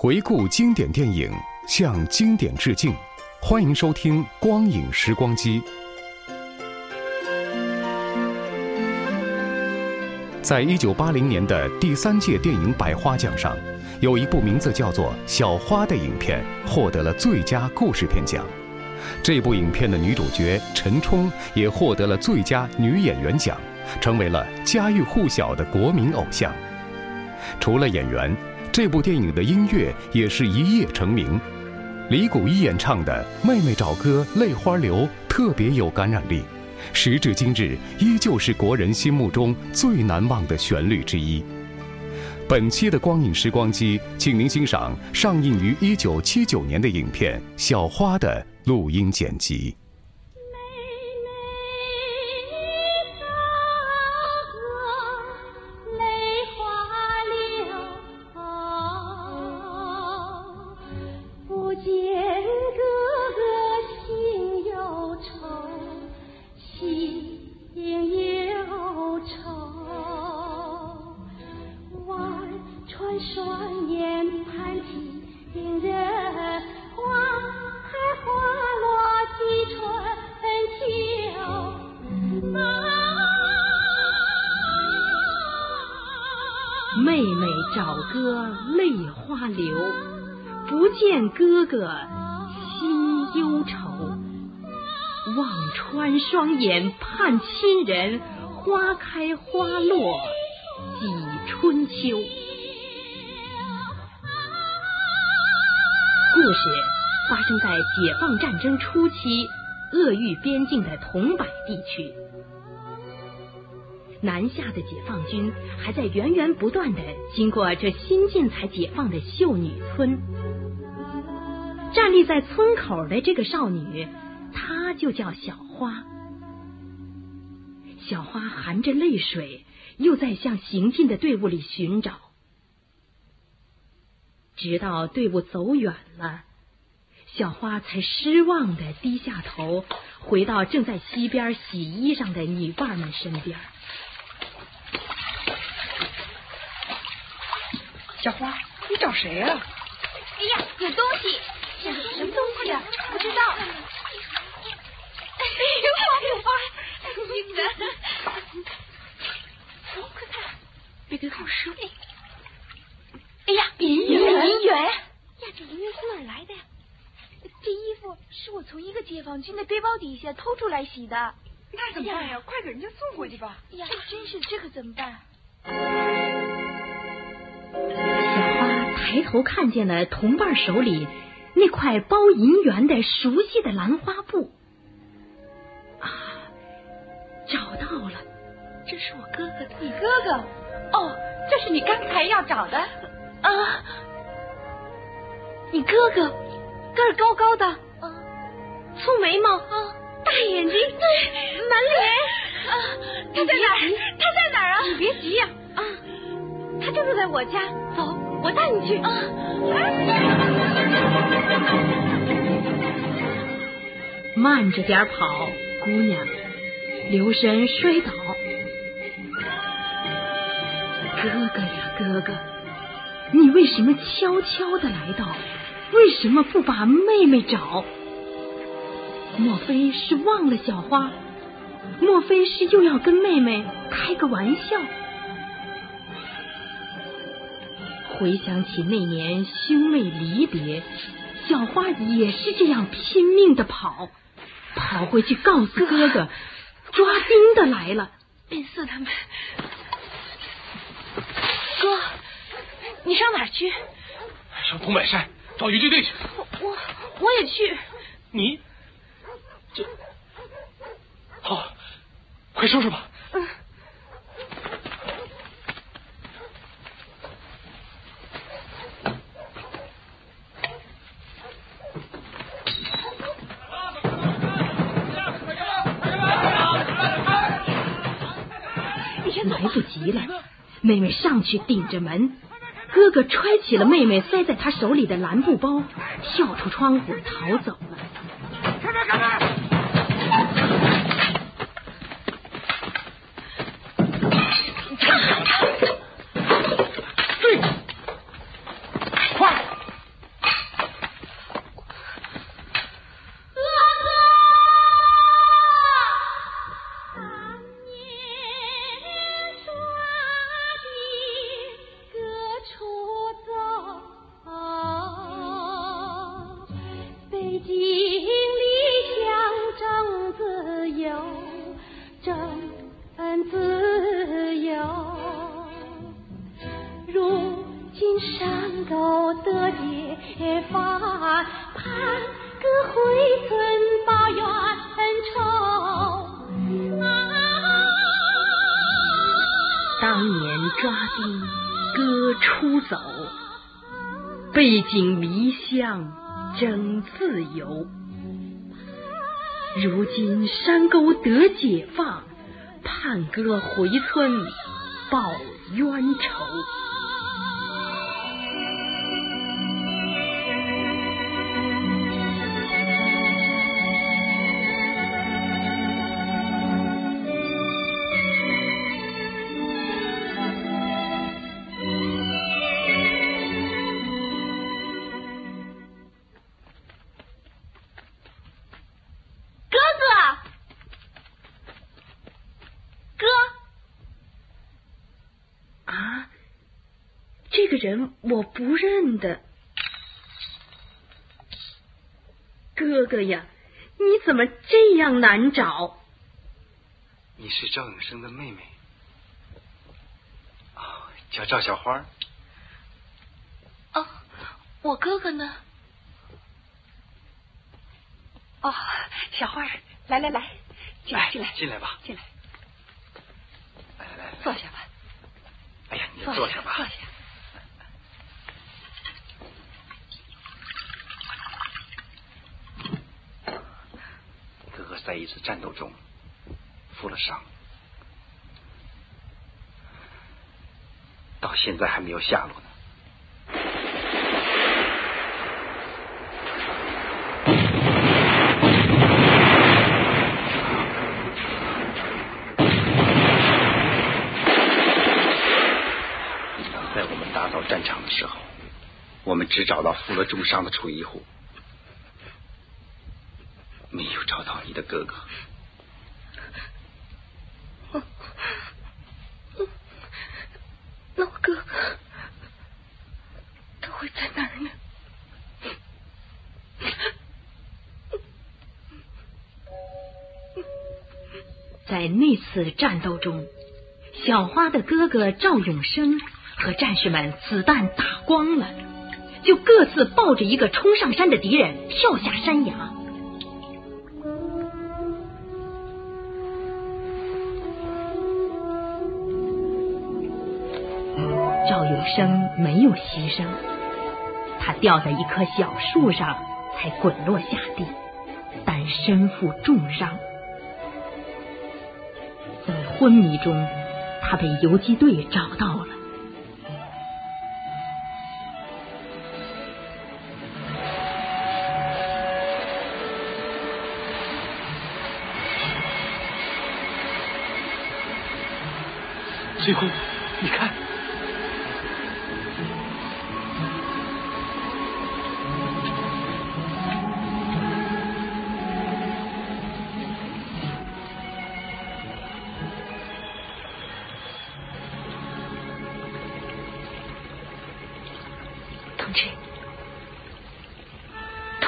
回顾经典电影，向经典致敬。欢迎收听《光影时光机》。在一九八零年的第三届电影百花奖上，有一部名字叫做《小花》的影片获得了最佳故事片奖。这部影片的女主角陈冲也获得了最佳女演员奖，成为了家喻户晓的国民偶像。除了演员，这部电影的音乐也是一夜成名。李谷一演唱的《妹妹找哥泪花流》特别有感染力，时至今日依旧是国人心目中最难忘的旋律之一。本期的光影时光机，请您欣赏上映于一九七九年的影片《小花》的录音剪辑。双眼盼亲人，花开花落几春秋。故事发生在解放战争初期，鄂豫边境的桐柏地区。南下的解放军还在源源不断的经过这新近才解放的秀女村。站立在村口的这个少女，她就叫小花。小花含着泪水，又在向行进的队伍里寻找，直到队伍走远了，小花才失望的低下头，回到正在溪边洗衣裳的女伴们身边。小花，你找谁啊？哎呀，有东西！什么什么东西啊？不知道。哎呦，花花，惊人！哦，快看，别给好吃。哎呀，银元，银元！呀，这银元从哪儿来的呀？这衣服是我从一个解放军的背包底下偷出来洗的。那怎么办呀？快给人家送回去吧。哎呀，真是这可怎么办？小花抬头看见了同伴手里那块包银元的熟悉的兰花布，这是我哥哥的。你哥哥？哦，这是你刚才要找的啊？你哥哥个儿高高的，啊，粗眉毛，啊，大眼睛，对，满脸啊，他在哪儿？他在哪儿啊？你别急呀，啊，他就住在我家，走，我带你去啊。慢着点跑，姑娘，留神摔倒。哥哥呀，哥哥，你为什么悄悄的来到？为什么不把妹妹找？莫非是忘了小花？莫非是又要跟妹妹开个玩笑？回想起那年兄妹离别，小花也是这样拼命的跑，跑回去告诉哥哥，抓丁的来了。林四他们，哥，你上哪儿去？上桐柏山找游击队去。我我也去。你这好，快收拾吧。嗯。来不及了，妹妹上去顶着门，哥哥揣起了妹妹塞在他手里的蓝布包，跳出窗户逃走。山沟得解放盼哥回村报冤仇当年抓丁哥出走背井离乡争自由。如今山沟得解放盼哥回村报冤仇。人我不认得，哥哥呀，你怎么这样难找？你是赵永生的妹妹，哦，叫赵小花。哦，我哥哥呢？哦，小花，来来来，进来进来进来吧，进来，来来来，坐下吧。哎呀，你坐下吧，坐下。在一次战斗中负了伤，到现在还没有下落呢。在我们打扫战场的时候，我们只找到负了重伤的楚一虎。没有找到你的哥哥。那我哥哥他会在哪儿呢？在那次战斗中，小花的哥哥赵永生和战士们子弹打光了，就各自抱着一个冲上山的敌人跳下山崖。赵永生没有牺牲，他掉在一棵小树上才滚落下地，但身负重伤。在昏迷中，他被游击队找到了。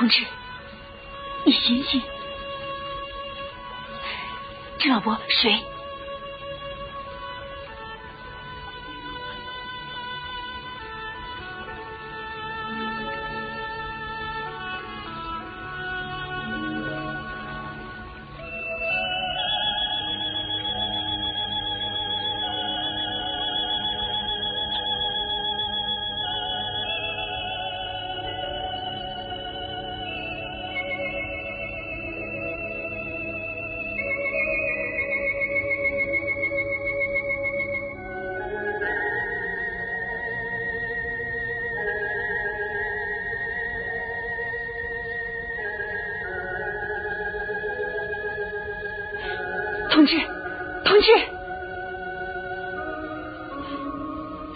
同志，你醒醒！这老伯谁？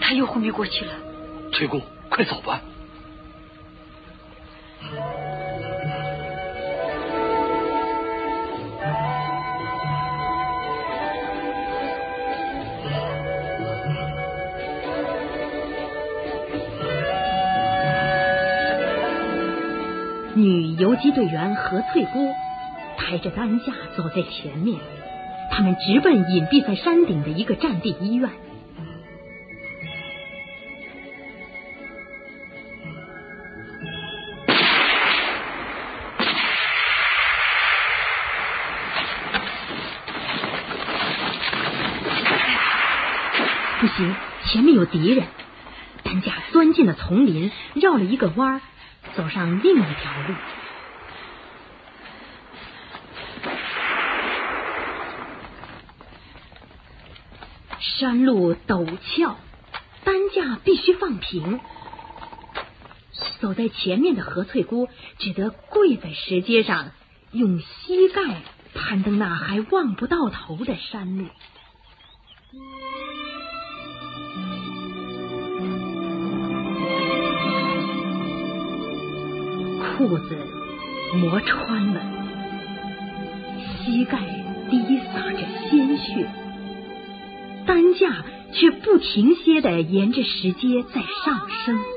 他又昏迷过去了。崔公，快走吧。女游击队员何翠姑抬着担架走在前面。他们直奔隐蔽在山顶的一个战地医院。前面有敌人！担架钻进了丛林，绕了一个弯，走上另一条路。山路陡峭，担架必须放平。走在前面的何翠姑只得跪在石阶上，用膝盖攀登那还望不到头的山路。裤子磨穿了，膝盖滴洒着鲜血。担架却不停歇的沿着石阶在上升。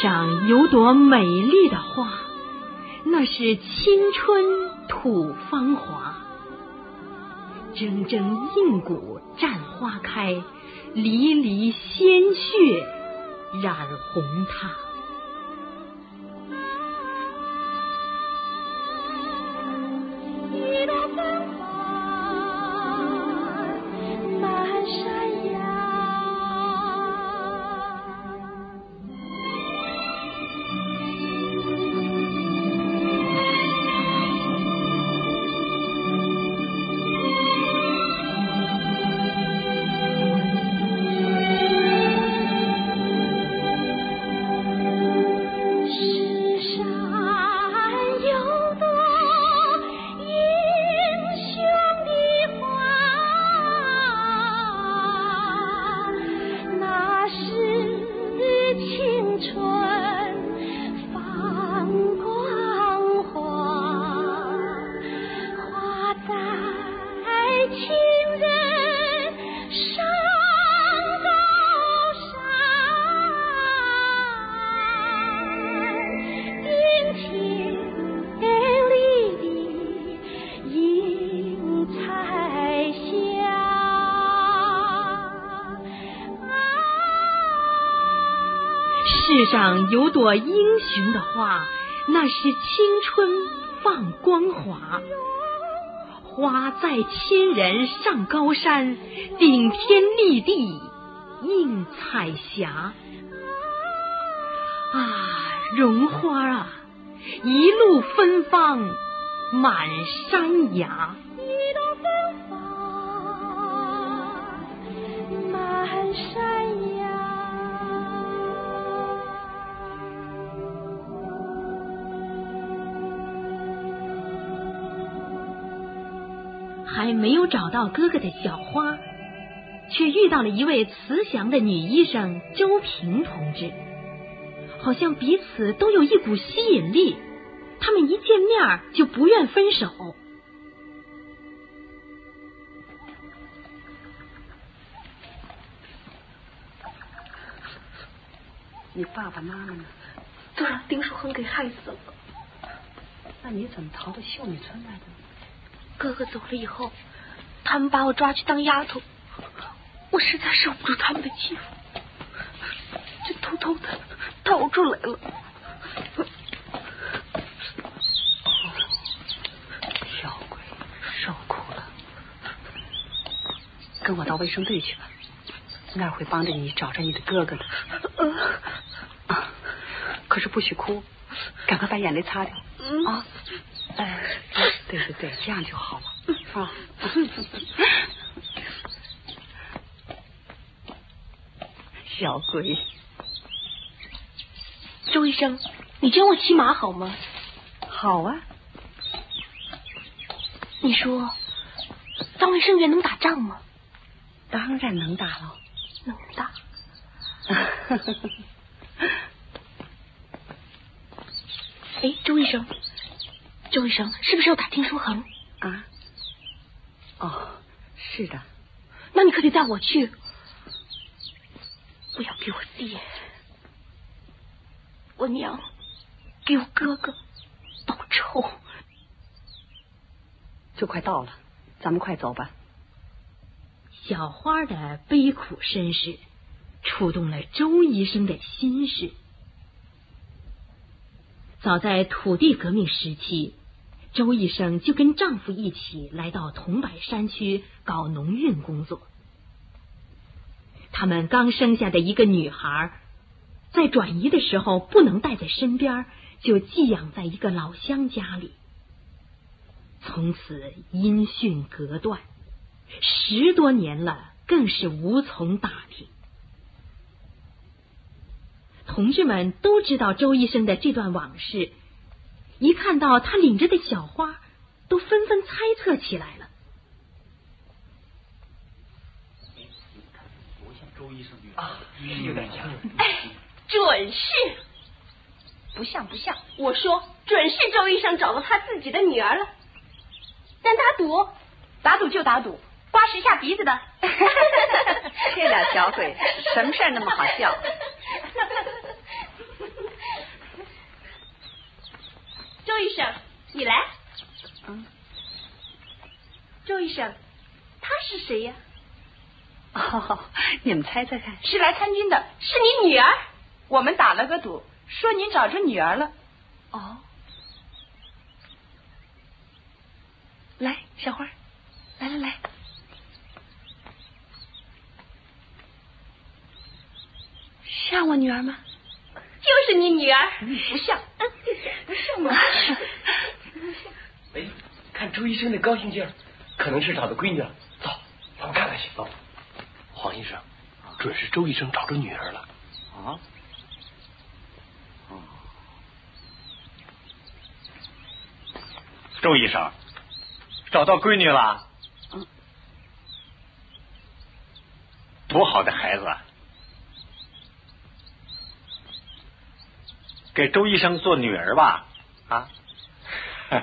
上有朵美丽的花，那是青春吐芳华。铮铮硬骨绽花开，漓漓鲜血染红它。世上有朵英雄的花，那是青春放光华。花在亲人上高山，顶天立地映彩霞。啊，绒花啊，一路芬芳满山崖。找到哥哥的小花，却遇到了一位慈祥的女医生周平同志，好像彼此都有一股吸引力，他们一见面就不愿分手。你爸爸妈妈呢？都让丁书恒给害死了。那你怎么逃到秀女村来的？哥哥走了以后，他们把我抓去当丫头，我实在受不住他们的欺负，就偷偷的逃出来了。小鬼，受苦了，跟我到卫生队去吧，那儿会帮着你找着你的哥哥的。啊，可是不许哭，赶快把眼泪擦掉啊！哎，对对对，这样就好了啊。小鬼，周医生，你教我骑马好吗？好啊。你说，当卫生员能打仗吗？当然能打了，能打。哎，周医生，周医生，是不是要打听书恒啊？哦，是的。那你可得带我去，我要给我爹、我娘、给我哥哥报仇。就快到了，咱们快走吧。小花的悲苦身世，触动了周医生的心事。早在土地革命时期，周医生就跟丈夫一起来到桐柏山区搞农运工作。他们刚生下的一个女孩，在转移的时候不能带在身边，就寄养在一个老乡家里。从此音讯隔断，十多年了，更是无从打听。同志们都知道周医生的这段往事，一看到他领着的小花，都纷纷猜测起来了。不像周医生女儿啊，有点像。哎，准是，不像不像。我说，准是周医生找到他自己的女儿了。咱打赌，打赌就打赌，刮十下鼻子的。这俩小鬼，什么事儿那么好笑？周医生，你来。嗯。周医生，他是谁呀？哦，你们猜猜看。是来参军的，是你女儿。我们打了个赌，说你找着女儿了。哦。来，小花，来来来，像我女儿吗？就是你女儿，不像，不像吗？哎，看周医生那高兴劲儿，可能是找到闺女了。走，咱们看看去。走，黄医生，准是周医生找着女儿了。啊？周医生。找到闺女了，嗯，多好的孩子，给周医生做女儿吧，啊，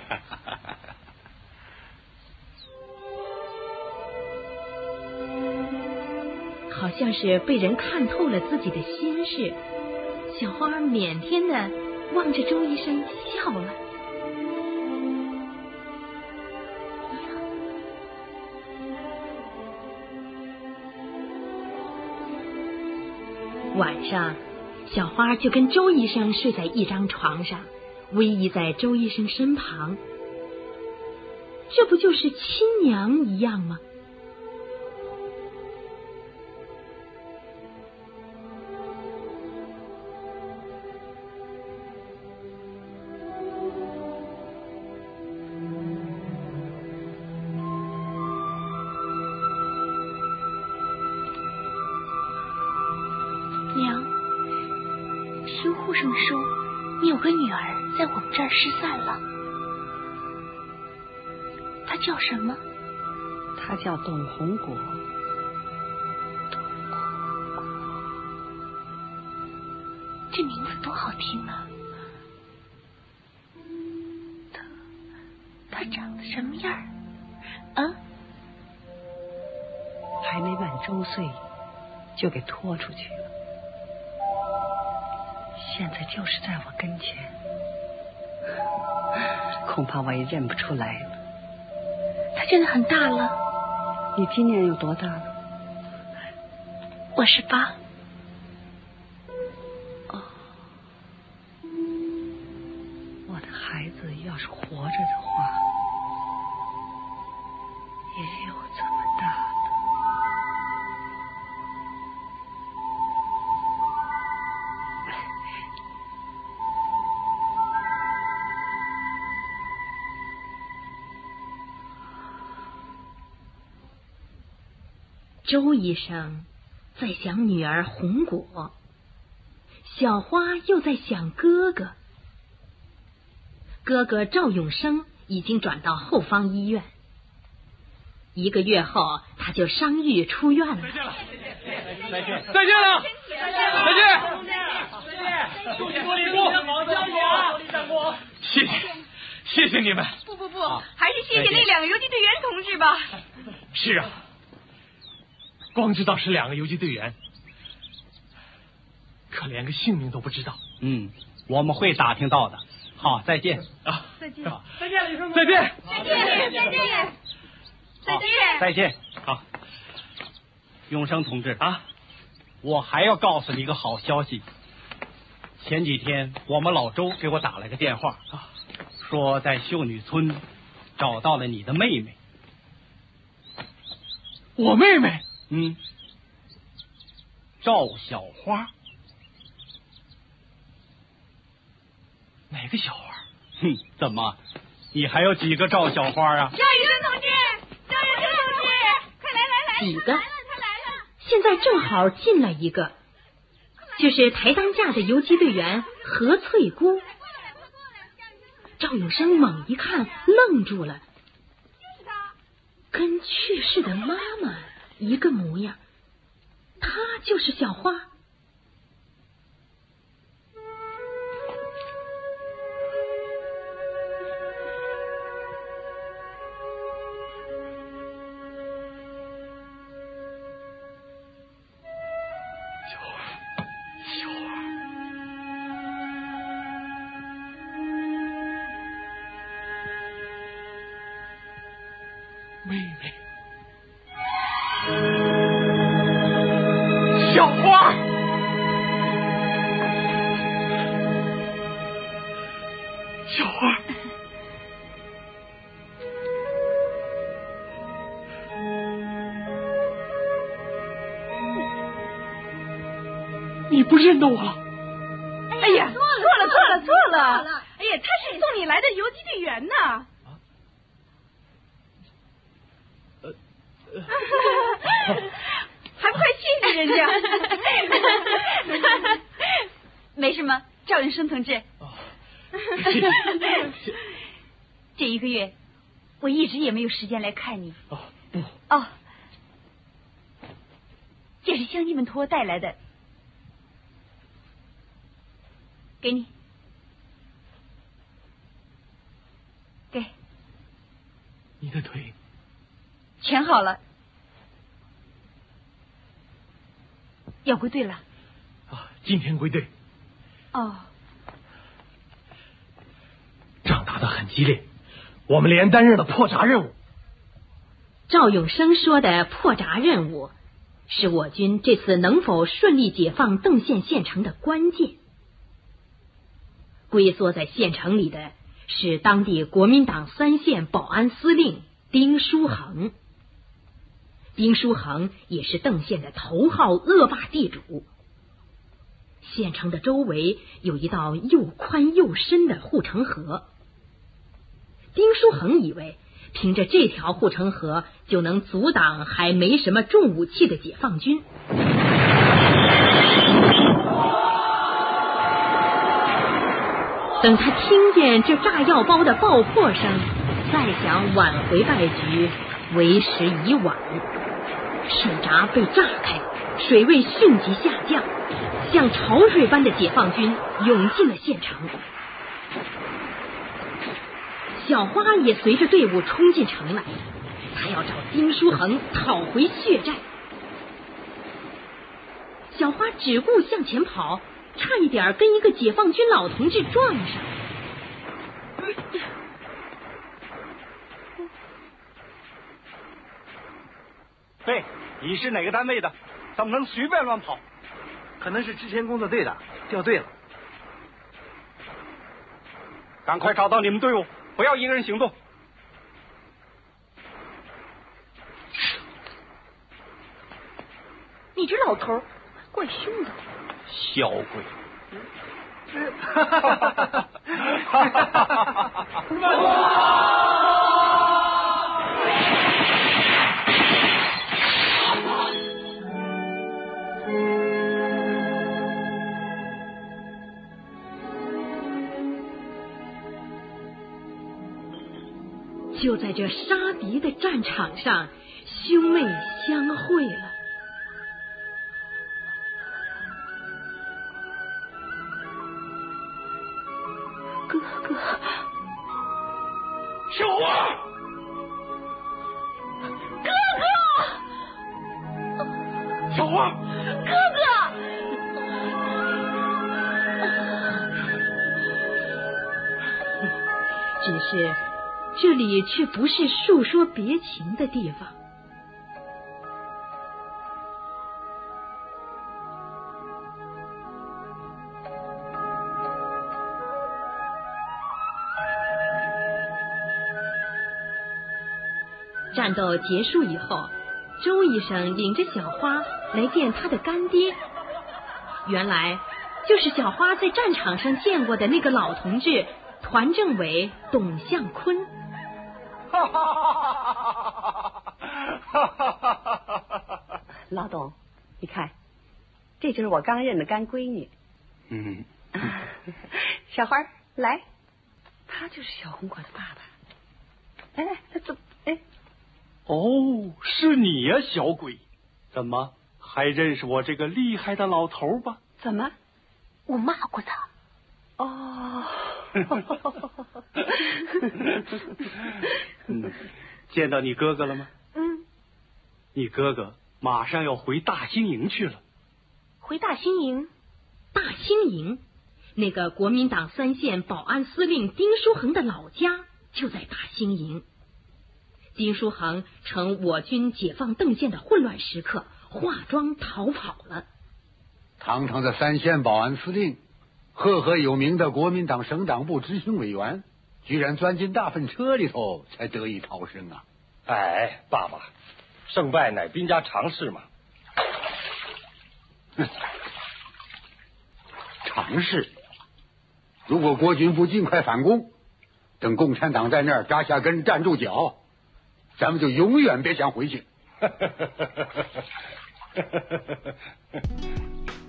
好像是被人看透了自己的心事，小花腼腆的望着周医生笑了。晚上，小花就跟周医生睡在一张床上，偎依在周医生身旁。这不就是亲娘一样吗？听说，你有个女儿在我们这儿失散了，她叫什么？她叫董红果。这名字多好听啊！他他长得什么样？啊？还没满周岁，就给拖出去了。现在就是在我跟前，恐怕我也认不出来了。他现在很大了。你今年有多大了？我十八。哦，我的孩子要是活着的话，周医生在想女儿红果，小花又在想哥哥。哥哥赵永生已经转到后方医院，一个月后他就伤愈出院了。再见了，再见，再见了，再见，再见，祝你多礼多，好消息啊！谢谢，谢谢你们。不不不，还是谢谢那两个游击队员同志吧。是啊，光知道是两个游击队员，可连个姓名都不知道。嗯，我们会打听到的。好，再见啊！再见，再见，李生再见，再见，再见，再见，再见。好，永生同志啊，我还要告诉你一个好消息。前几天我们老周给我打了个电话，说在秀女村找到了你的妹妹。我妹妹？嗯，赵小花。哪个小花？哼，怎么？你还有几个赵小花啊？赵医生同志，赵医生同志，快来来来！几个？他来了！现在正好进来一个，就是抬担架的游击队员何翠姑。赵永生猛一看，愣住了。就是他，跟去世的妈妈一个模样。她就是小花。不认得我了？哎呀，错了错了错了！哎呀，他是送你来的游击队员呢。还不快谢谢人家？没什么，赵云生同志。这一个月，我一直也没有时间来看你。哦不。哦，这是乡亲们托我带来的。给你，给。你的腿全好了，要归队了。啊，今天归队。哦。仗打得很激烈，我们连担任了破闸任务。赵永生说的破闸任务，是我军这次能否顺利解放邓县县城的关键。龟缩在县城里的是当地国民党三县保安司令丁书恒。丁书恒也是邓县的头号恶霸地主。县城的周围有一道又宽又深的护城河。丁书恒以为凭着这条护城河就能阻挡还没什么重武器的解放军。等他听见这炸药包的爆破声，再想挽回败局，为时已晚，水闸被炸开，水位迅即下降，像潮水般的解放军涌进了县城。小花也随着队伍冲进城来，他要找丁书恒讨回血债。小花只顾向前跑，差一点跟一个解放军老同志撞上。嘿，你是哪个单位的？怎么能随便乱跑？可能是之前工作队的，掉队了。赶快找到你们队伍，不要一个人行动。你这老头怪凶的。小鬼。哈哈哈哈哈哈！就在这杀敌的战场上，兄妹相会了。里却不是诉说别情的地方。战斗结束以后，周医生领着小花来见他的干爹。原来就是小花在战场上见过的那个老同志团政委董向坤。哈哈哈哈哈！老董，你看，这就是我刚认的干闺女。嗯。小花，来，他就是小红果的爸爸。哎，怎哎？哦，是你呀，小鬼！怎么还认识我这个厉害的老头吧？怎么？我骂过他。哦。嗯，见到你哥哥了吗？嗯。你哥哥马上要回大兴营去了。回大兴营？大兴营，那个国民党三线保安司令丁书恒的老家就在大兴营。丁书恒乘我军解放邓县的混乱时刻，化妆逃跑了。堂堂的三线保安司令。赫赫有名的国民党省党部执行委员，居然钻进大粪车里头才得以逃生啊！哎，爸爸，胜败乃兵家常事嘛。常事。如果国军不尽快反攻，等共产党在那儿扎下根、站住脚，咱们就永远别想回去。